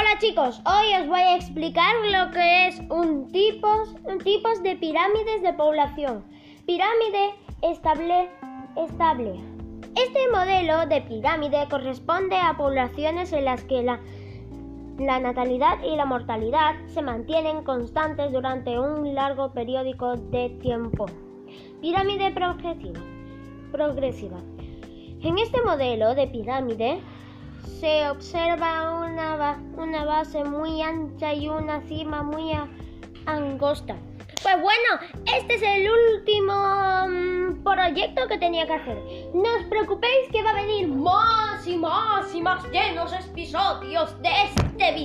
Hola chicos, hoy os voy a explicar lo que es un tipos, un tipos de pirámides de población. Pirámide estable, estable. Este modelo de pirámide corresponde a poblaciones en las que la, la natalidad y la mortalidad se mantienen constantes durante un largo periodo de tiempo. Pirámide progresiva. progresiva. En este modelo de pirámide se observa una, una base muy ancha y una cima muy angosta. Pues bueno, este es el último mm, proyecto que tenía que hacer. No os preocupéis que va a venir más y más y más llenos episodios de este. ¡Adiós!